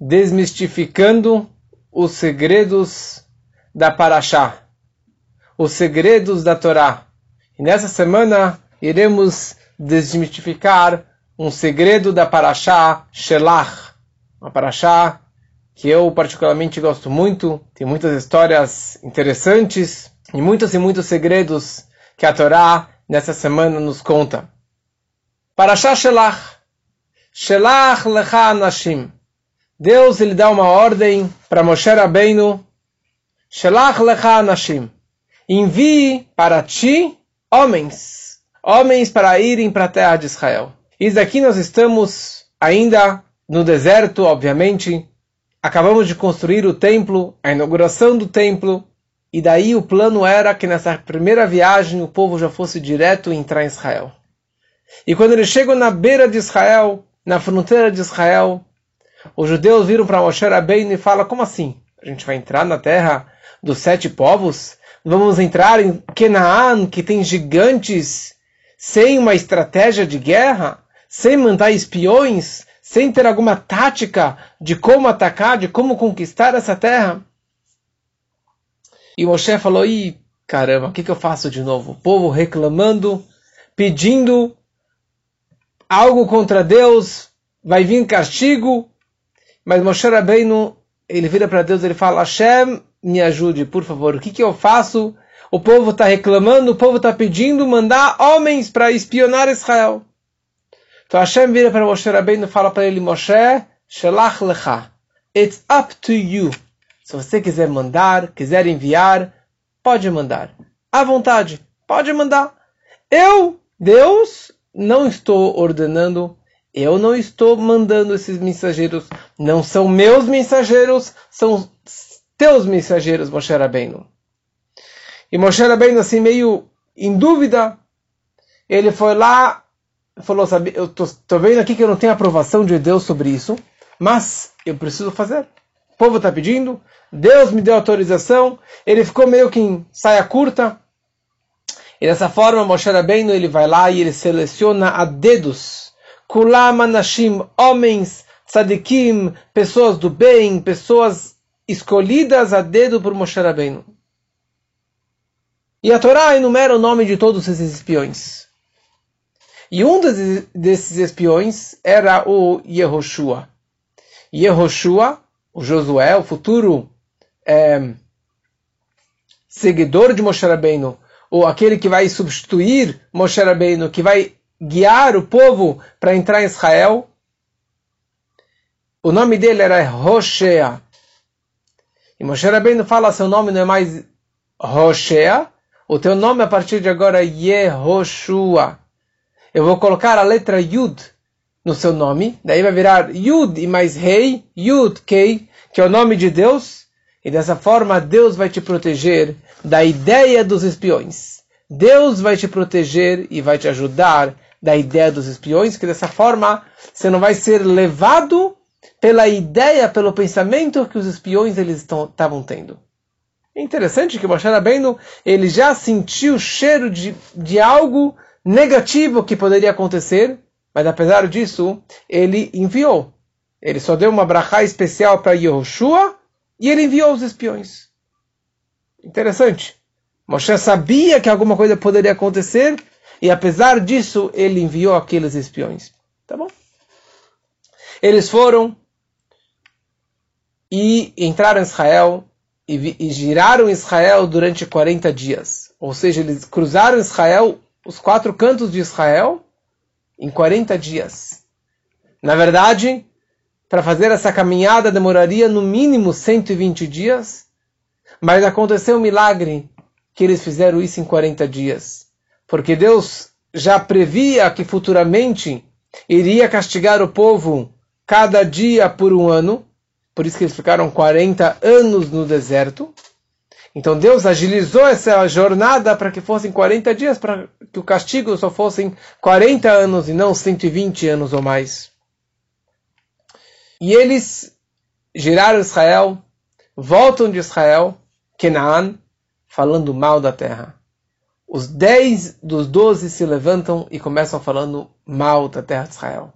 desmistificando os segredos da Paraxá, os segredos da Torá. E nessa semana iremos desmistificar um segredo da Paraxá Shelach, uma Paraxá que eu particularmente gosto muito, tem muitas histórias interessantes e muitos e muitos segredos que a Torá nessa semana nos conta. Paraxá Shelach, Shelach Lecha Anashim. Deus ele dá uma ordem para Moshe Rabbeinu, Shelach Lecha Anashim. Envie para ti homens, homens para irem para a terra de Israel. E daqui nós estamos ainda no deserto, obviamente. Acabamos de construir o templo, a inauguração do templo, e daí o plano era que nessa primeira viagem o povo já fosse direto entrar em Israel. E quando eles chegam na beira de Israel, na fronteira de Israel, os judeus viram para Moshe Rabbeinu e falam, como assim? A gente vai entrar na terra dos sete povos? Vamos entrar em Canaan, que tem gigantes, sem uma estratégia de guerra? Sem mandar espiões? Sem ter alguma tática de como atacar, de como conquistar essa terra? E Moshe falou, ih, caramba, o que, que eu faço de novo? O povo reclamando, pedindo algo contra Deus, vai vir castigo, mas Moshe Rabbeinu, ele vira para Deus, ele fala, Hashem, me ajude, por favor, o que, que eu faço? O povo está reclamando, o povo está pedindo mandar homens para espionar Israel. Então Hashem vira para Moshe Rabbeinu e fala para ele, Moshe, Shelach lecha, it's up to you. Se você quiser mandar, quiser enviar, pode mandar. À vontade, pode mandar. Eu, Deus, não estou ordenando, eu não estou mandando esses mensageiros. Não são meus mensageiros, são teus mensageiros, Moshe Rabbeinu. E Moshe Rabbeinu, assim, meio em dúvida, ele foi lá, falou, sabe, eu tô, tô vendo aqui que eu não tenho aprovação de Deus sobre isso, mas eu preciso fazer. O povo está pedindo, Deus me deu autorização, ele ficou meio que em saia curta, e dessa forma, Moshe Rabbeinu, ele vai lá e ele seleciona a dedos. Kulam anashim, homens, tzadikim, pessoas do bem, pessoas escolhidas a dedo por Moshe Rabbeinu. E a Torá enumera o nome de todos esses espiões. E um desses espiões era o Yehoshua. Yehoshua, o Josué, o futuro é, seguidor de Moshe Rabbeinu, ou aquele que vai substituir Moshe Rabbeinu, que vai guiar o povo para entrar em Israel. O nome dele era Hoshea. E Moshe Rabbeinu fala, seu nome não é mais Hoshea, o teu nome a partir de agora é Yehoshua. Eu vou colocar a letra Yud no seu nome, daí vai virar Yud e mais Rei, Yud Kei, que é o nome de Deus, e dessa forma Deus vai te proteger da ideia dos espiões. Deus vai te proteger e vai te ajudar da ideia dos espiões, que dessa forma você não vai ser levado pela ideia, pelo pensamento que os espiões eles estavam tendo. É interessante que Moshe Rabbeinu, ele já sentiu o cheiro de, de algo negativo que poderia acontecer, mas apesar disso, ele enviou. Ele só deu uma brachá especial para Yehoshua e ele enviou os espiões. Interessante. Moshe sabia que alguma coisa poderia acontecer e apesar disso ele enviou aqueles espiões. Tá bom? Eles foram e entraram em Israel e, e giraram Israel durante 40 dias. Ou seja, eles cruzaram Israel, os quatro cantos de Israel, em 40 dias. Na verdade, para fazer essa caminhada demoraria no mínimo 120 dias mas aconteceu um milagre que eles fizeram isso em 40 dias. Porque Deus já previa que futuramente iria castigar o povo cada dia por um ano. Por isso que eles ficaram 40 anos no deserto. Então Deus agilizou essa jornada para que fossem 40 dias, para que o castigo só fossem 40 anos e não 120 anos ou mais. E eles giraram Israel, voltam de Israel, Canaan, falando mal da terra. Os dez dos doze se levantam e começam falando mal da terra de Israel.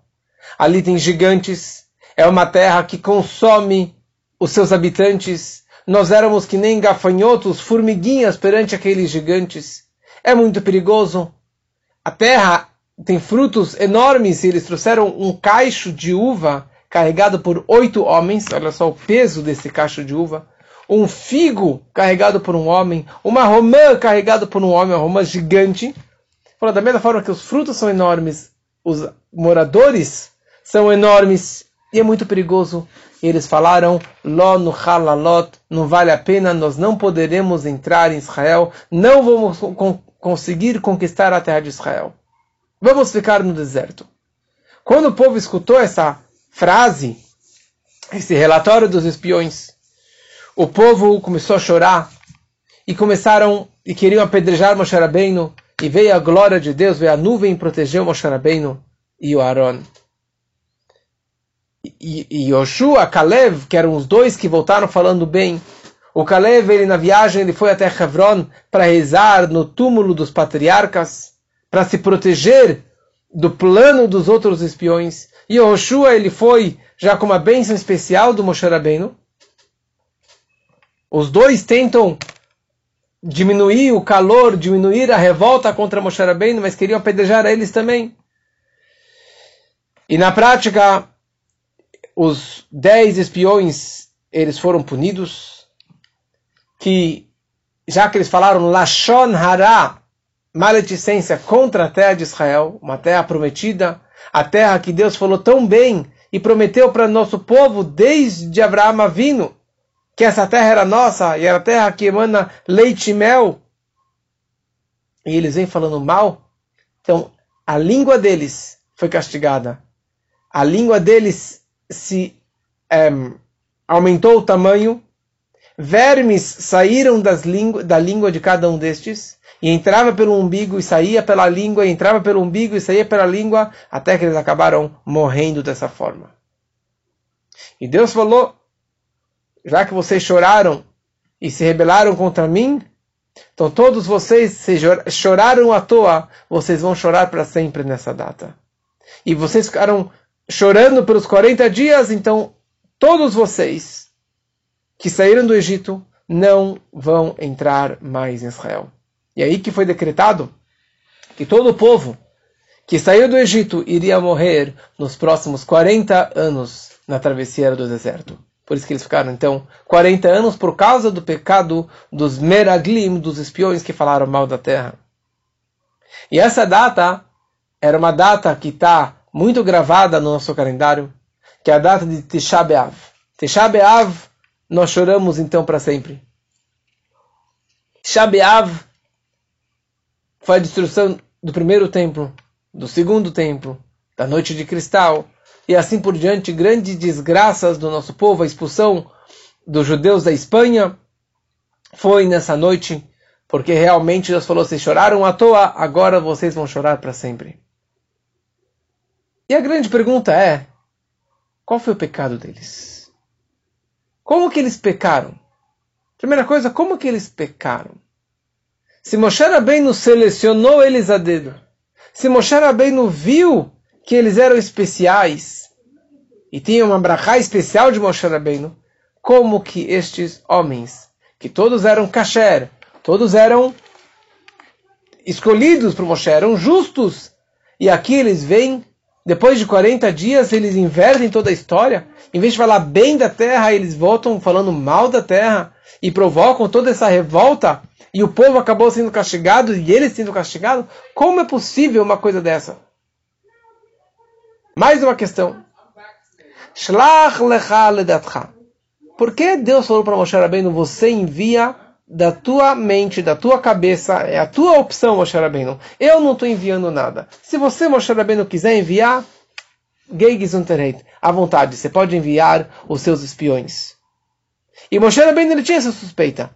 Ali tem gigantes, É uma terra que consome os seus habitantes. Nós éramos que nem gafanhotos, formiguinhas perante aqueles gigantes. É muito perigoso. A terra tem frutos enormes e eles trouxeram um caixo de uva carregado por oito homens. Olha só o peso desse caixo de uva. Um figo carregado por um homem. Uma romã carregada por um homem, uma romã gigante. Falou, da mesma forma que os frutos são enormes, os moradores são enormes e é muito perigoso. E eles falaram, Ló no halalot, não vale a pena, nós não poderemos entrar em Israel, não vamos conseguir conquistar a terra de Israel. Vamos ficar no deserto. Quando o povo escutou essa frase, esse relatório dos espiões, o povo começou a chorar e começaram e queriam apedrejar Moshe Rabbeinu e veio a glória de Deus, veio a nuvem e protegeu Moshe Rabbeinu e o Aaron. E, e Yoshua, Kalev, que eram os dois que voltaram falando bem, o Kalev, ele na viagem, ele foi até Hebron para rezar no túmulo dos patriarcas, para se proteger do plano dos outros espiões. E Yoshua, ele foi já com uma bênção especial do Moshe Rabbeinu. Os dois tentam diminuir o calor, diminuir a revolta contra Moshe Rabbeinu, mas queriam apedrejar eles também. E na prática, os dez espiões, eles foram punidos, que já que eles falaram Lashon Hara, maledicência contra a terra de Israel, uma terra prometida, a terra que Deus falou tão bem e prometeu para nosso povo desde Abraão Avino, que essa terra era nossa e era a terra que emana leite e mel. E eles vêm falando mal. Então, a língua deles foi castigada. A língua deles se é, aumentou o tamanho. Vermes saíram das da língua de cada um destes e entrava pelo umbigo e saía pela língua, e entrava pelo umbigo e saía pela língua, até que eles acabaram morrendo dessa forma. E Deus falou: já que vocês choraram e se rebelaram contra mim, então todos vocês se choraram à toa, vocês vão chorar para sempre nessa data. E vocês ficaram chorando pelos 40 dias, então todos vocês que saíram do Egito não vão entrar mais em Israel. E aí que foi decretado que todo o povo que saiu do Egito iria morrer nos próximos 40 anos na travessia do deserto. Por isso que eles ficaram, então, 40 anos por causa do pecado dos Meraglim, dos espiões que falaram mal da terra. E essa data era uma data que está muito gravada no nosso calendário, que é a data de Tisha B'Av. Tisha B'Av, nós choramos então para sempre. Tisha B'Av foi a destruição do primeiro templo, do segundo templo, da noite de cristal, e assim por diante, grandes desgraças do nosso povo, a expulsão dos judeus da Espanha, foi nessa noite, porque realmente Deus falou: vocês choraram à toa, agora vocês vão chorar para sempre. E a grande pergunta é: qual foi o pecado deles? Como que eles pecaram? Primeira coisa, como que eles pecaram? Se Moshe Rabbeinu selecionou eles a dedo, se Moshe Rabbeinu viu que eles eram especiais e tinham uma brachá especial de Moshe Rabbeinu, como que estes homens, que todos eram kasher, todos eram escolhidos por Moshe, eram justos, e aqui eles vêm, depois de 40 dias, eles invertem toda a história, em vez de falar bem da terra, eles voltam falando mal da terra e provocam toda essa revolta e o povo acabou sendo castigado e eles sendo castigados, como é possível uma coisa dessa? Mais uma questão. Shlach lecha ledatcha. Por que Deus falou para Moshe Rabbeinu, você envia da tua mente, da tua cabeça, é a tua opção, Moshe Rabbeinu. Eu não estou enviando nada. Se você, Moshe Rabbeinu, quiser enviar, Geigizunterheit, à vontade, você pode enviar os seus espiões. E Moshe Rabbeinu ele tinha essa suspeita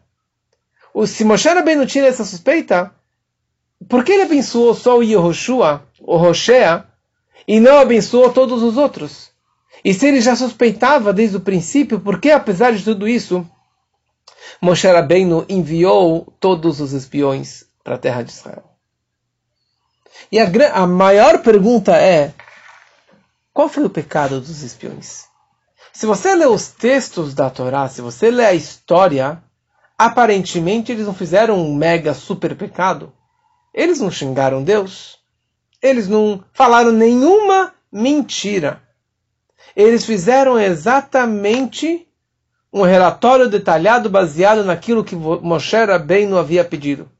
se Moshe Rabbeinu tinha essa suspeita, por que ele abençoou só o Yehoshua, o Roshea, e não abençoou todos os outros? E se ele já suspeitava desde o princípio, por que, apesar de tudo isso, Moshe Rabbeinu enviou todos os espiões para a terra de Israel? E a, a maior pergunta é: qual foi o pecado dos espiões? Se você lê os textos da Torá, se você lê a história, aparentemente eles não fizeram um mega super pecado. Eles não xingaram Deus. Eles não falaram nenhuma mentira. Eles fizeram exatamente um relatório detalhado baseado naquilo que Moshe não havia pedido.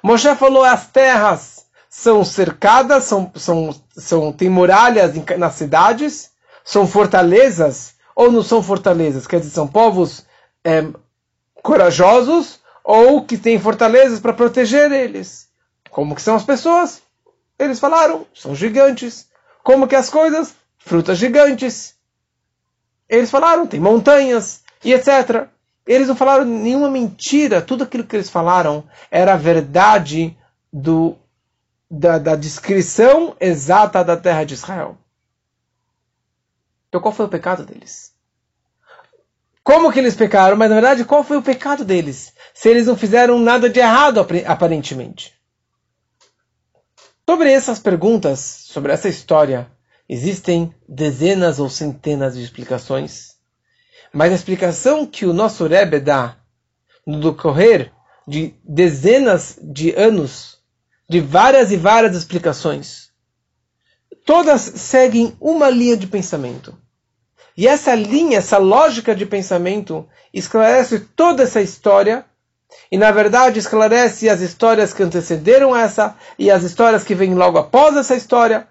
Moshe falou: as terras são cercadas, são, são, são, tem muralhas nas cidades, são fortalezas, ou não são fortalezas, quer dizer, são povos é, corajosos, ou que têm fortalezas para proteger eles. Como que são as pessoas? Eles falaram, são gigantes. Como que as coisas? Frutas gigantes. Eles falaram, tem montanhas e etc. Eles não falaram nenhuma mentira. Tudo aquilo que eles falaram era a verdade do, da, da descrição exata da terra de Israel. Então qual foi o pecado deles? Como que eles pecaram? Mas na verdade, qual foi o pecado deles? Se eles não fizeram nada de errado, aparentemente. Sobre essas perguntas, sobre essa história, existem dezenas ou centenas de explicações. Mas a explicação que o nosso Rebbe dá no decorrer de dezenas de anos, de várias e várias explicações, todas seguem uma linha de pensamento. E essa linha, essa lógica de pensamento, esclarece toda essa história e na verdade esclarece as histórias que antecederam essa e as histórias que vêm logo após essa história,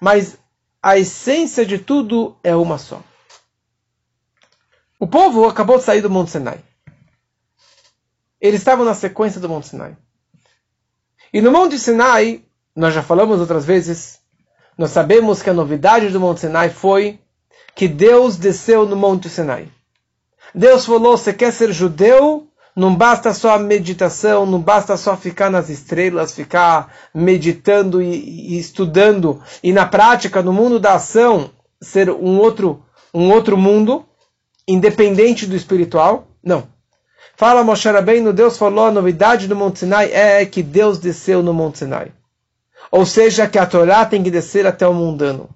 mas a essência de tudo é uma só. O povo acabou de sair do Monte Sinai. Eles estavam na sequência do Monte Sinai. E no Monte Sinai, nós já falamos outras vezes, nós sabemos que a novidade do Monte Sinai foi que Deus desceu no Monte Sinai. Deus falou: você quer ser judeu? Não basta só a meditação, não basta só ficar nas estrelas, ficar meditando e, e estudando e na prática, no mundo da ação, ser um outro, um outro mundo, independente do espiritual. Não. Fala Moshe Rabbeinu, Deus falou, a novidade do Monte Sinai é que Deus desceu no Monte Sinai. Ou seja, que a Torá tem que descer até o mundano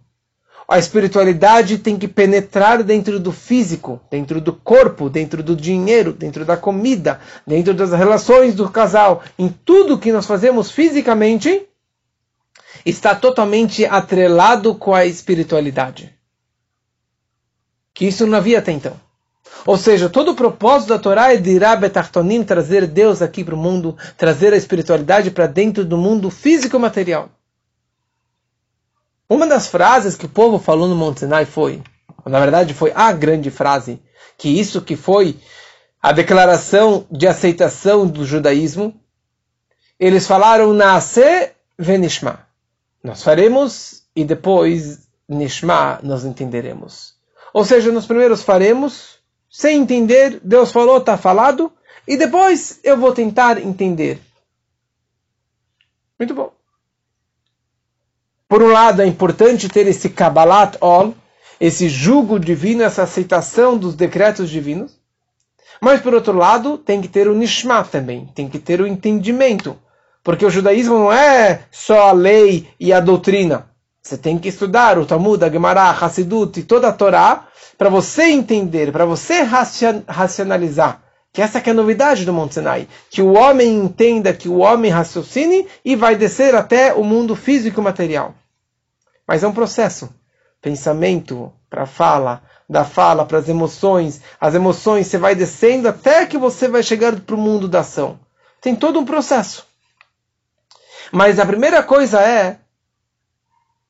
a espiritualidade tem que penetrar dentro do físico, dentro do corpo, dentro do dinheiro, dentro da comida, dentro das relações do casal, em tudo que nós fazemos fisicamente, está totalmente atrelado com a espiritualidade. Que isso não havia até então. Ou seja, todo o propósito da Torá é de Betartonim, trazer Deus aqui para o mundo, trazer a espiritualidade para dentro do mundo físico e material. Uma das frases que o povo falou no Monte Sinai foi, na verdade foi a grande frase, que isso que foi a declaração de aceitação do judaísmo, eles falaram Nasce venishma. Nós faremos e depois Nishma nós entenderemos. Ou seja, nos primeiros faremos, sem entender, Deus falou, está falado, e depois eu vou tentar entender. Muito bom. Por um lado, é importante ter esse Kabbalat Ol, esse jugo divino, essa aceitação dos decretos divinos. Mas, por outro lado, tem que ter o Nishma também, tem que ter o entendimento. Porque o judaísmo não é só a lei e a doutrina. Você tem que estudar o Talmud, a Gemara, a Hassidut e toda a Torá para você entender, para você racionalizar. Que essa que é a novidade do Monte Sinai. Que o homem entenda, que o homem raciocine e vai descer até o mundo físico e material. Mas é um processo. Pensamento para fala, da fala para as emoções, as emoções você vai descendo até que você vai chegar para o mundo da ação. Tem todo um processo. Mas a primeira coisa é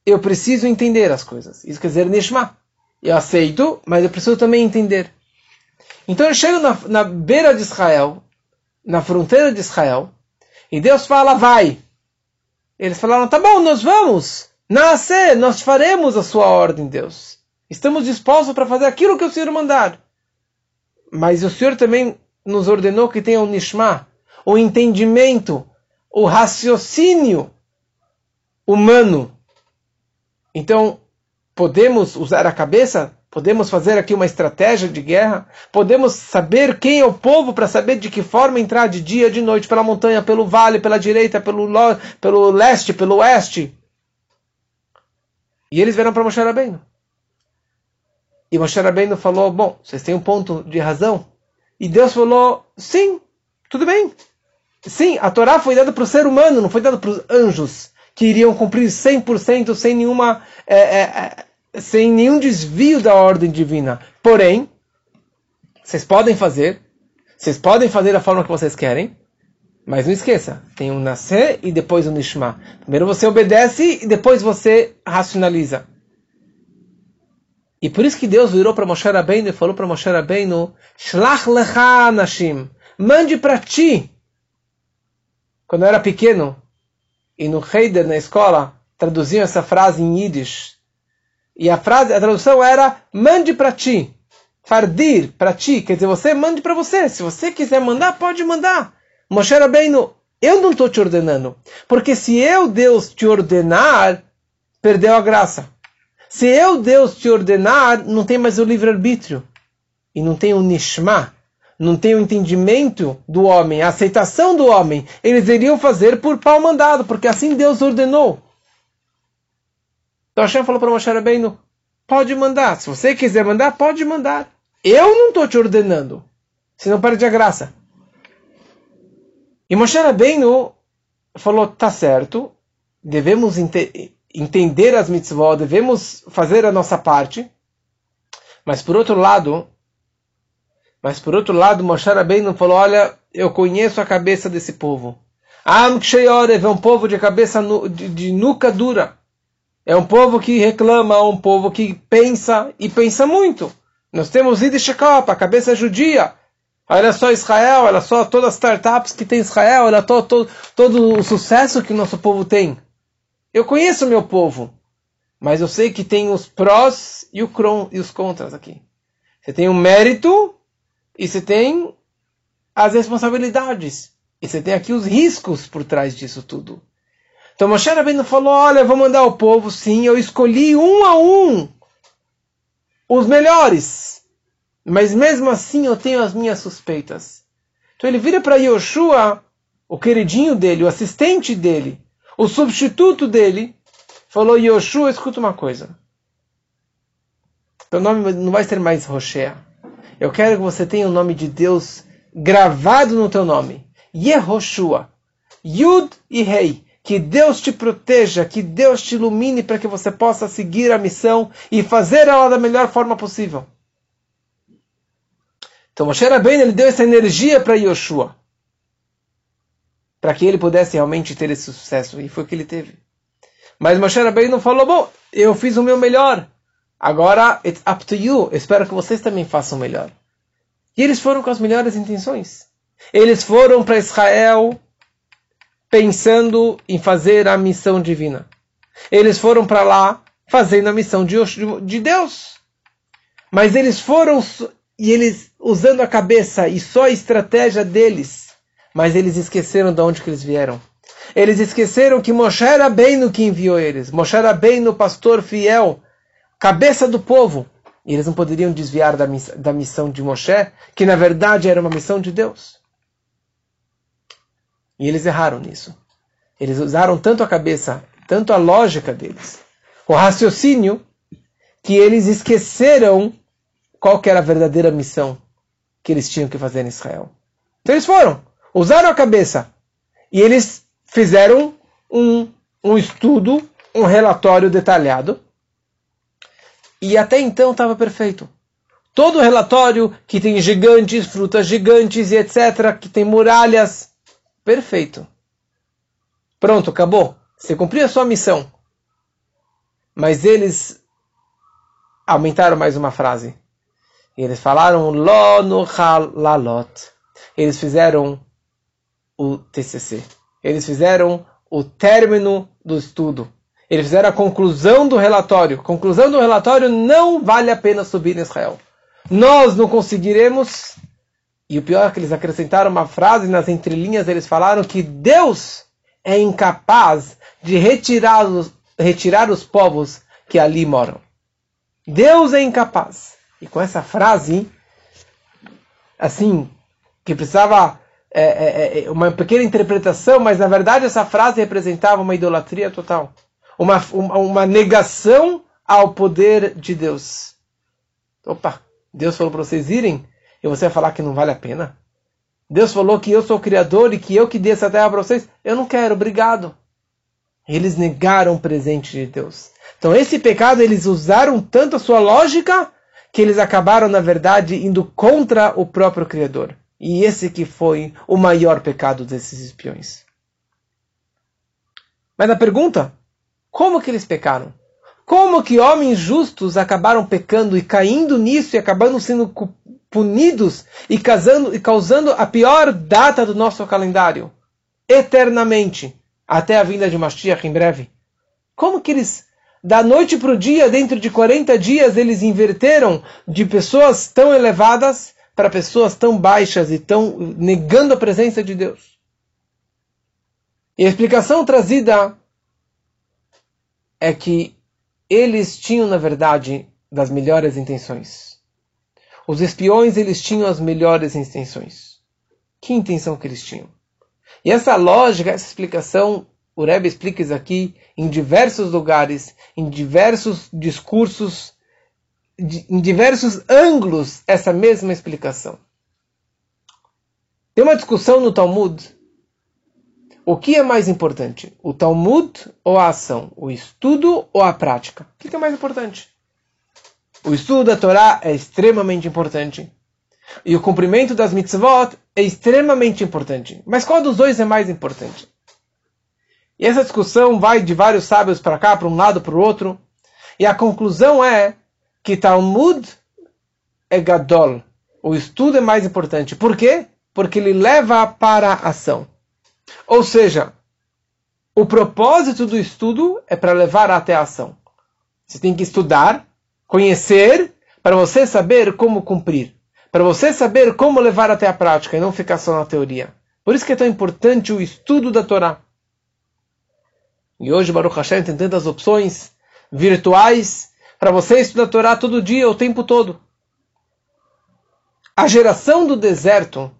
eu preciso entender as coisas. Isso quer dizer Nishma. Eu aceito, mas eu preciso também entender. Então eu chego na, na beira de Israel, na fronteira de Israel, e Deus fala, vai. Eles falaram, tá bom, nós vamos. Nasce, nós faremos a sua ordem, Deus. Estamos dispostos para fazer aquilo que o Senhor mandar. Mas o Senhor também nos ordenou que tenha o nishma, o entendimento, o raciocínio humano. Então, podemos usar a cabeça? Podemos fazer aqui uma estratégia de guerra? Podemos saber quem é o povo para saber de que forma entrar de dia, de noite, pela montanha, pelo vale, pela direita, pelo, pelo leste, pelo oeste? E eles vieram para Moshe Rabbeinu. E Moshe Rabbeinu falou, bom, vocês têm um ponto de razão. E Deus falou, sim, tudo bem. Sim, a Torá foi dada para o ser humano, não foi dada para os anjos, que iriam cumprir 100% sem nenhuma... É, é, é, sem nenhum desvio da ordem divina. Porém, vocês podem fazer, vocês podem fazer da forma que vocês querem, mas não esqueça, tem um nascer e depois um nishma. Primeiro você obedece e depois você racionaliza. E por isso que Deus virou para Moshe Rabbeinu e falou para Moshe Rabbeinu, Shlach lecha nashim, mande para ti. Quando eu era pequeno, e no Heider, na escola, traduziam essa frase em Yiddish. E a frase, a tradução era, mande para ti. Fardir, para ti, quer dizer, você mande para você. Se você quiser mandar, pode mandar. Moshe Rabbeinu, eu não estou te ordenando. Porque se eu, Deus, te ordenar, perdeu a graça. Se eu, Deus, te ordenar, não tem mais o livre-arbítrio. E não tem o nishma, não tem o entendimento do homem, a aceitação do homem. Eles iriam fazer por pau mandado, porque assim Deus ordenou. Então Hashem falou para Moshe Rabbeinu, pode mandar. Se você quiser mandar, pode mandar. Eu não estou te ordenando. Senão perde a graça. E Moshe Rabbeinu falou, tá certo, devemos entender entender as mitzvot, devemos fazer a nossa parte. Mas por outro lado, mas por outro lado, Moshe Rabbeinu falou, olha, eu conheço a cabeça desse povo. Am é um povo de cabeça de, de nuca dura. É um povo que reclama, é um povo que pensa e pensa muito. Nós temos Yiddish a cabeça judia. Olha só Israel, olha só todas as startups que tem Israel, olha todo, todo, todo o sucesso que o nosso povo tem. Eu conheço o meu povo, mas eu sei que tem os prós e, o e os contras aqui. Você tem o mérito e você tem as responsabilidades. E você tem aqui os riscos por trás disso tudo. Então Moshe Rabbeinu falou, olha, eu vou mandar o povo, sim, eu escolhi um a um os melhores. Mas mesmo assim eu tenho as minhas suspeitas. Então ele vira para Yoshua, o queridinho dele, o assistente dele, o substituto dele falou: Yoshua, escuta uma coisa. Seu nome não vai ser mais Roshea. Eu quero que você tenha o nome de Deus gravado no teu nome. Yehoshua. Yud e Rei. Que Deus te proteja, que Deus te ilumine para que você possa seguir a missão e fazer ela da melhor forma possível. Então Moshe Rabbeinu ele deu essa energia para Yoshua para que ele pudesse realmente ter esse sucesso. E foi o que ele teve. Mas Moshe Rabbeinu falou, bom, eu fiz o meu melhor. Agora, it's up to you. Espero que vocês também façam o melhor. E eles foram com as melhores intenções. Eles foram para Israel pensando em fazer a missão divina. Eles foram para lá fazendo a missão de, de Deus. Mas eles foram e eles usando a cabeça e só a estratégia deles mas eles esqueceram de onde que eles vieram. Eles esqueceram que Moshe era bem no que enviou eles. Moshe era bem no pastor fiel, cabeça do povo. E eles não poderiam desviar da, miss da missão de Moshe, que na verdade era uma missão de Deus. E eles erraram nisso. Eles usaram tanto a cabeça, tanto a lógica deles, o raciocínio, que eles esqueceram qual era a verdadeira missão que eles tinham que fazer em Israel. Então eles foram usaram a cabeça e eles fizeram um, um estudo, um relatório detalhado. E até então estava perfeito. Todo o relatório que tem gigantes, frutas gigantes e etc., que tem muralhas, perfeito. Pronto, acabou. Você cumpriu a sua missão. Mas eles aumentaram mais uma frase. E eles falaram lo no halalot. Eles fizeram o TCC. Eles fizeram o término do estudo. Eles fizeram a conclusão do relatório. Conclusão do relatório não vale a pena subir em Israel. Nós não conseguiremos. E o pior é que eles acrescentaram uma frase nas entrelinhas. Eles falaram que Deus é incapaz de retirar os, retirar os povos que ali moram. Deus é incapaz. E com essa frase, assim, que precisava é, é, é, uma pequena interpretação, mas na verdade essa frase representava uma idolatria total. Uma, uma, uma negação ao poder de Deus. Opa, Deus falou para vocês irem e você vai falar que não vale a pena? Deus falou que eu sou o Criador e que eu que dei essa terra para vocês. Eu não quero, obrigado. Eles negaram o presente de Deus. Então, esse pecado, eles usaram tanto a sua lógica que eles acabaram, na verdade, indo contra o próprio Criador. E esse que foi o maior pecado desses espiões. Mas a pergunta, como que eles pecaram? Como que homens justos acabaram pecando e caindo nisso e acabando sendo punidos e, casando, e causando a pior data do nosso calendário, eternamente, até a vinda de Mashiach em breve. Como que eles, da noite para o dia, dentro de 40 dias, eles inverteram de pessoas tão elevadas para pessoas tão baixas e tão negando a presença de Deus? E a explicação trazida é que eles tinham, na verdade, das melhores intenções. Os espiões, eles tinham as melhores intenções. Que intenção que eles tinham? E essa lógica, essa explicação, o Rebbe explica isso aqui em diversos lugares, em diversos discursos, em diversos ângulos, essa mesma explicação. Tem uma discussão no Talmud. O que é mais importante? O Talmud ou a ação? O estudo ou a prática? O que é mais importante? O estudo da Torá é extremamente importante. E o cumprimento das mitzvot é extremamente importante. Mas qual dos dois é mais importante? E essa discussão vai de vários sábios para cá, para um lado, para o outro. E a conclusão é que Talmud é Gadol. O estudo é mais importante. Por quê? Porque ele leva para a ação. Ou seja, o propósito do estudo é para levar até a ação. Você tem que estudar Conhecer para você saber como cumprir. Para você saber como levar até a prática e não ficar só na teoria. Por isso que é tão importante o estudo da Torá. E hoje Baruch Hashem tem tantas opções virtuais para você estudar a Torá todo dia, o tempo todo. A geração do deserto,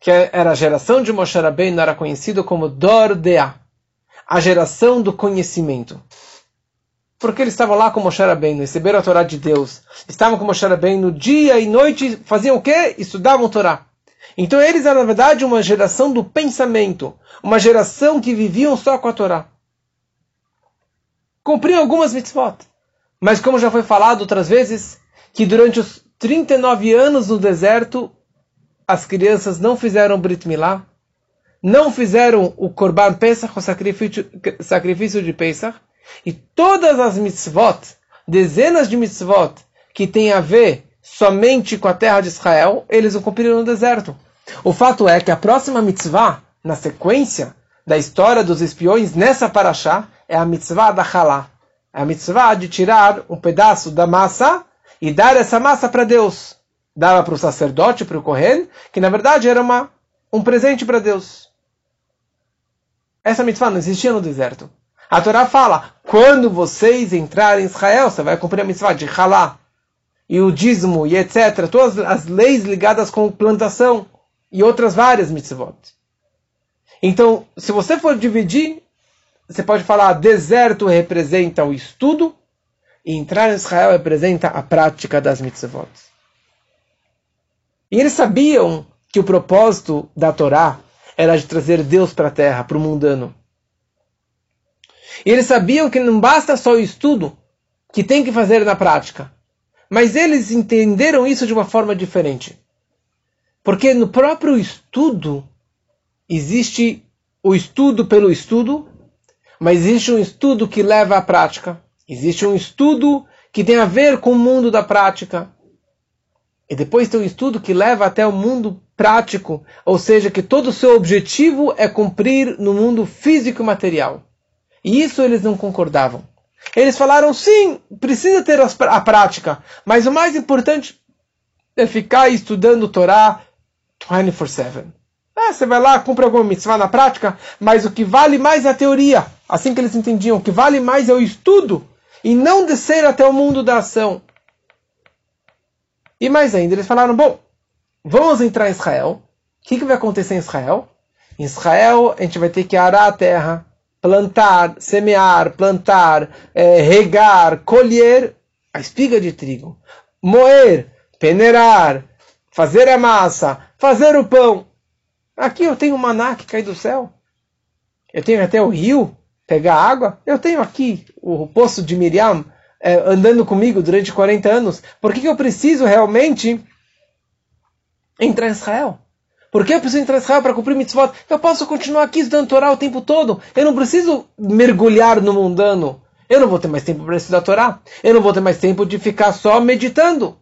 que era a geração de Moshe Rabbeinu, era conhecido como Dordea, a geração do conhecimento porque eles estavam lá com Moshe Rabbeinu, receberam a Torá de Deus, estavam com Moshe Rabbeinu dia e noite, faziam o quê? Estudavam a Torá. Então eles eram, na verdade, uma geração do pensamento, uma geração que viviam só com a Torá. Cumpriam algumas mitzvot. Mas como já foi falado outras vezes, que durante os 39 anos no deserto, as crianças não fizeram Brit Milá, não fizeram o Korban Pesach, o sacrifício, sacrifício de Pesach, e todas as mitzvot, dezenas de mitzvot, que têm a ver somente com a terra de Israel, eles o cumpriram no deserto. O fato é que a próxima mitzvah, na sequência da história dos espiões, nessa paraxá, é a mitzvah da Halá. É a mitzvah de tirar um pedaço da massa e dar essa massa para Deus. Dava para o sacerdote, para o Kohen, que na verdade era uma, um presente para Deus. Essa mitzvah não existia no deserto. A Torá fala: quando vocês entrarem em Israel, você vai cumprir a mitzvah de halá e o dízimo e etc. Todas as leis ligadas com plantação e outras várias mitzvot. Então, se você for dividir, você pode falar: deserto representa o estudo e entrar em Israel representa a prática das mitzvot. E eles sabiam que o propósito da Torá era de trazer Deus para a terra, para o mundano. E eles sabiam que não basta só o estudo, que tem que fazer na prática. Mas eles entenderam isso de uma forma diferente. Porque no próprio estudo existe o estudo pelo estudo, mas existe um estudo que leva à prática. Existe um estudo que tem a ver com o mundo da prática. E depois tem um estudo que leva até o mundo prático, ou seja, que todo o seu objetivo é cumprir no mundo físico e material. E isso eles não concordavam. Eles falaram, sim, precisa ter a prática, mas o mais importante é ficar estudando Torá 24-7. Ah, você vai lá, cumpre alguma mitzvah na prática, mas o que vale mais é a teoria. Assim que eles entendiam, o que vale mais é o estudo e não descer até o mundo da ação. E mais ainda, eles falaram, bom, vamos entrar em Israel. O que, que vai acontecer em Israel? Em Israel, a gente vai ter que arar a terra, plantar, semear, plantar, é, regar, colher a espiga de trigo. moer, peneirar, fazer a massa, fazer o pão. Aqui eu tenho maná que cai do céu. Eu tenho até o rio, pegar água. Eu tenho aqui o poço de Miriam é, andando comigo durante 40 anos. Por que, que eu preciso realmente entrar em Israel? Por que eu preciso entrar em Israel para cumprir mitzvot? Eu posso continuar aqui estudando Torá o tempo todo. Eu não preciso mergulhar no mundano. Eu não vou ter mais tempo para estudar Torá. Eu não vou ter mais tempo de ficar só meditando.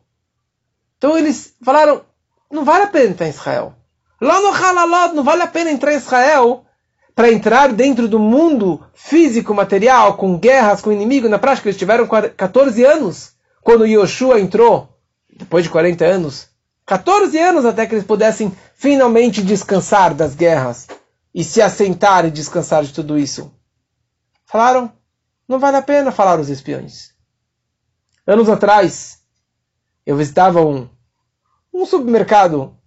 Então eles falaram, não vale a pena entrar em Israel. Lá no Halalot, não vale a pena entrar em Israel para entrar dentro do mundo físico, material, com guerras, com inimigo. Na prática, eles tiveram 14 anos quando Yoshua entrou, depois de 40 anos. 14 anos até que eles pudessem finalmente descansar das guerras e se assentar e descansar de tudo isso. Falaram, não vale a pena falar os espiões. Anos atrás, eu visitava um, um supermercado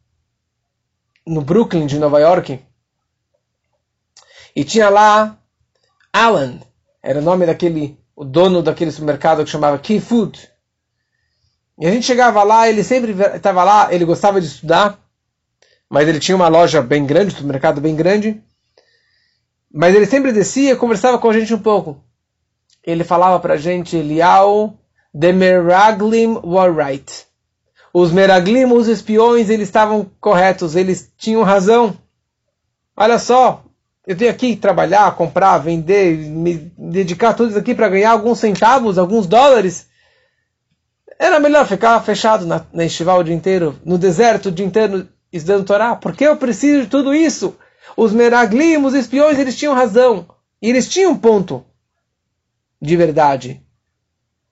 no Brooklyn de Nova York e tinha lá Alan, era o nome daquele, o dono daquele supermercado que chamava Key Food. E a gente chegava lá, ele sempre estava lá, ele gostava de estudar, mas ele tinha uma loja bem grande, um supermercado bem grande. Mas ele sempre descia e conversava com a gente um pouco ele falava para a gente, Elial, the Meraglim were right. Os Meraglim, os espiões, eles estavam corretos, eles tinham razão. Olha só, eu tenho aqui que trabalhar, comprar, vender, me dedicar tudo isso aqui para ganhar alguns centavos, alguns dólares. Era melhor ficar fechado na, na estival o dia inteiro, no deserto o dia inteiro estudando Torá. Por que eu preciso de tudo isso? Os Meraglim, os espiões, eles tinham razão. E eles tinham um ponto de verdade.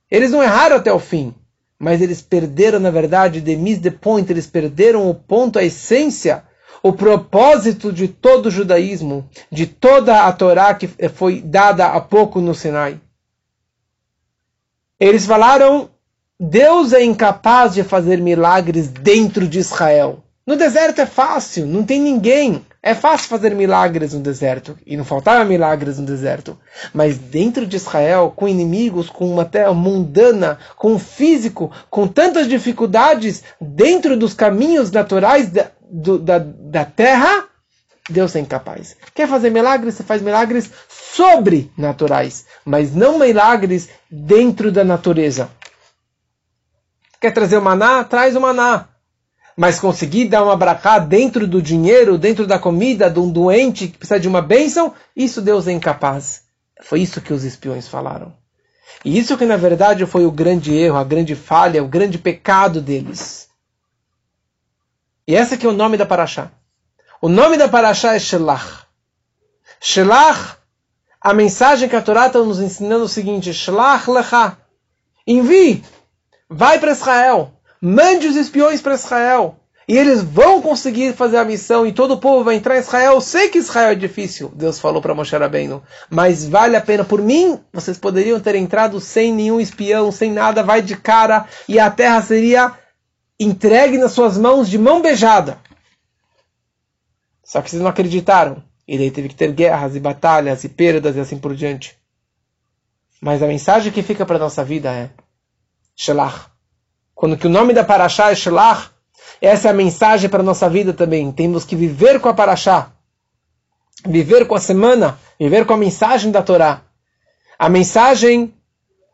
Eles não erraram até o fim, mas eles perderam, na verdade, the miss the point, eles perderam o ponto, a essência, o propósito de todo o judaísmo, de toda a Torá que foi dada há pouco no Sinai. Eles falaram: Deus é incapaz de fazer milagres dentro de Israel. No deserto é fácil, não tem ninguém. É fácil fazer milagres no deserto, e não faltava milagres no deserto. Mas dentro de Israel, com inimigos, com uma terra mundana, com físico, com tantas dificuldades, dentro dos caminhos naturais da, do, da, da terra, Deus é incapaz. Quer fazer milagres? Você faz milagres sobrenaturais, mas não milagres dentro da natureza. Quer trazer o maná? Traz o maná mas conseguir dar uma bracá dentro do dinheiro, dentro da comida de um doente que precisa de uma bênção, isso Deus é incapaz. Foi isso que os espiões falaram. E isso que na verdade foi o grande erro, a grande falha, o grande pecado deles. E esse aqui é o nome da Paraxá. O nome da Paraxá é Shelach. Shelach, a mensagem que a Torá está nos ensinando é o seguinte: Shelach lecha. Envie, vai para Israel mande os espiões para Israel. E eles vão conseguir fazer a missão e todo o povo vai entrar em Israel. Eu sei que Israel é difícil, Deus falou para Moshe Rabbeinu, mas vale a pena. Por mim, vocês poderiam ter entrado sem nenhum espião, sem nada, vai de cara e a terra seria entregue nas suas mãos de mão beijada. Só que vocês não acreditaram. E daí teve que ter guerras e batalhas e perdas e assim por diante. Mas a mensagem que fica para nossa vida é Shelach quando que o nome da Paraxá é Shelach, essa é a mensagem para a nossa vida também. Temos que viver com a Paraxá, viver com a semana, viver com a mensagem da Torá. A mensagem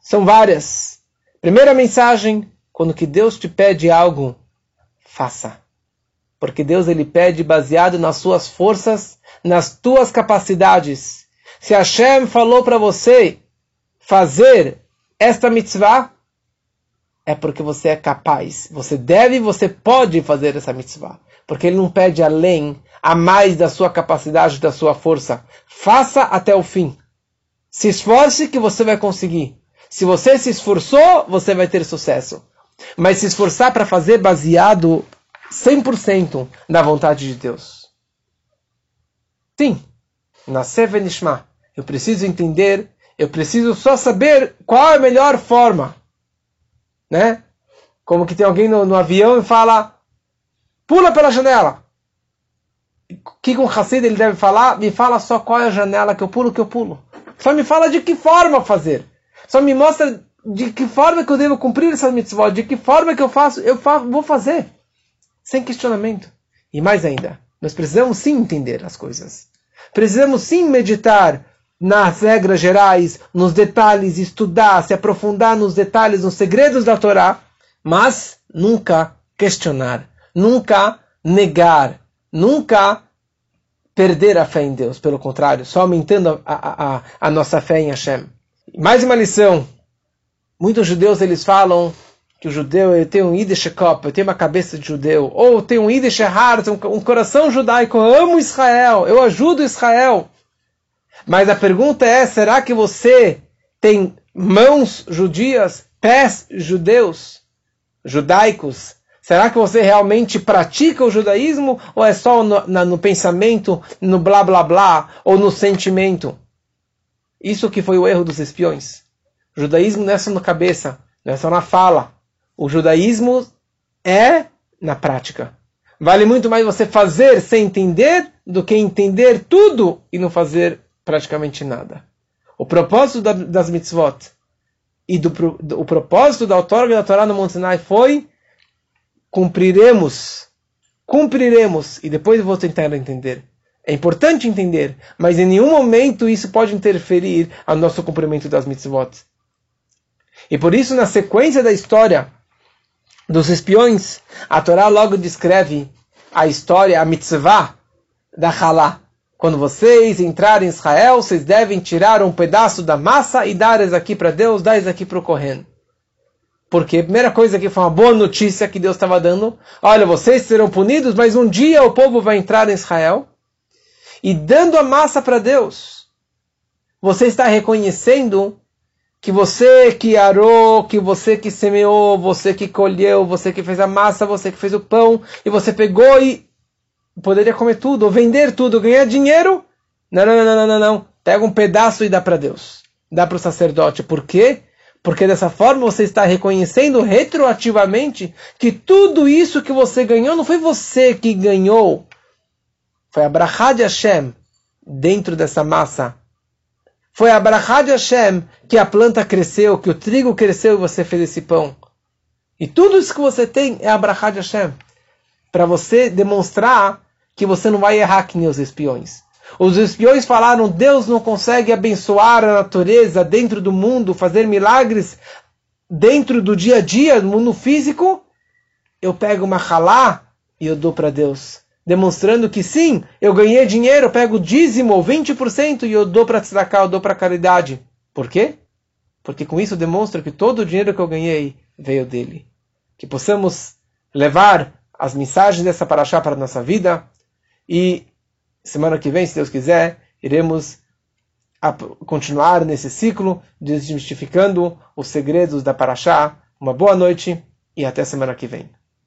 são várias. Primeira mensagem, quando que Deus te pede algo, faça. Porque Deus ele pede baseado nas suas forças, nas tuas capacidades. Se Hashem falou para você fazer esta mitzvah, é porque você é capaz. Você deve, você pode fazer essa mitzvah. Porque ele não pede além, a mais da sua capacidade, da sua força. Faça até o fim. Se esforce que você vai conseguir. Se você se esforçou, você vai ter sucesso. Mas se esforçar para fazer baseado 100% na vontade de Deus. Sim, na Sevenishma. Eu preciso entender, eu preciso só saber qual é a melhor forma né? Como que tem alguém no, no avião e fala, pula pela janela. O que um Hassid ele deve falar? Me fala só qual é a janela que eu pulo, que eu pulo. Só me fala de que forma fazer. Só me mostra de que forma que eu devo cumprir essas mitzvot, de que forma que eu faço, eu fa vou fazer, sem questionamento. E mais ainda, nós precisamos sim entender as coisas. Precisamos sim meditar nas regras gerais, nos detalhes, estudar, se aprofundar nos detalhes, nos segredos da Torá, mas nunca questionar, nunca negar, nunca perder a fé em Deus. Pelo contrário, só aumentando a, a, a, nossa fé em Hashem. Mais uma lição. Muitos judeus eles falam que o judeu ele tem um Yiddish Kop, eu tenho uma cabeça de judeu, ou tem um Yiddish Heart, um, um coração judaico, eu amo Israel, eu ajudo Israel. Mas a pergunta é, será que você tem mãos judias, pés judeus, judaicos? Será que você realmente pratica o judaísmo ou é só no, na, no pensamento, no blá blá blá, ou no sentimento? Isso que foi o erro dos espiões. O judaísmo não é só na cabeça, não é só na fala. O judaísmo é na prática. Vale muito mais você fazer sem entender do que entender tudo e não fazer praticamente nada. O propósito da, das mitzvot e do, do, o propósito da outorga da Torá no Monte Sinai foi cumpriremos, cumpriremos, e depois eu vou tentar entender. É importante entender, mas em nenhum momento isso pode interferir ao nosso cumprimento das mitzvot. E por isso, na sequência da história dos espiões, a Torá logo descreve a história, a mitzvah da Halá. Quando vocês entrarem em Israel, vocês devem tirar um pedaço da massa e dar isso aqui para Deus, dar isso aqui para o Kohen. Porque a primeira coisa que foi uma boa notícia que Deus estava dando, olha, vocês serão punidos, mas um dia o povo vai entrar em Israel. E dando a massa para Deus, você está reconhecendo que você que arou, que você que semeou, você que colheu, você que fez a massa, você que fez o pão, e você pegou e poderia comer tudo, ou vender tudo, ganhar dinheiro. Não, não, não, não, não, não. Pega um pedaço e dá para Deus. Dá para o sacerdote. Por quê? Porque dessa forma você está reconhecendo retroativamente que tudo isso que você ganhou não foi você que ganhou. Foi a Brachá de Hashem dentro dessa massa foi a Brachá de Hashem que a planta cresceu, que o trigo cresceu e você fez esse pão. E tudo isso que você tem é a Brachá de Hashem. Para você demonstrar que você não vai errar que nem os espiões. Os espiões falaram: Deus não consegue abençoar a natureza dentro do mundo, fazer milagres dentro do dia a dia, no mundo físico. Eu pego uma halá e eu dou para Deus demonstrando que sim, eu ganhei dinheiro, eu pego dízimo, 20% e eu dou para tzedakah, eu dou para caridade. Por quê? Porque com isso demonstra que todo o dinheiro que eu ganhei veio dele. Que possamos levar as mensagens dessa paraxá para a nossa vida e semana que vem, se Deus quiser, iremos continuar nesse ciclo, desmistificando os segredos da paraxá. Uma boa noite e até semana que vem.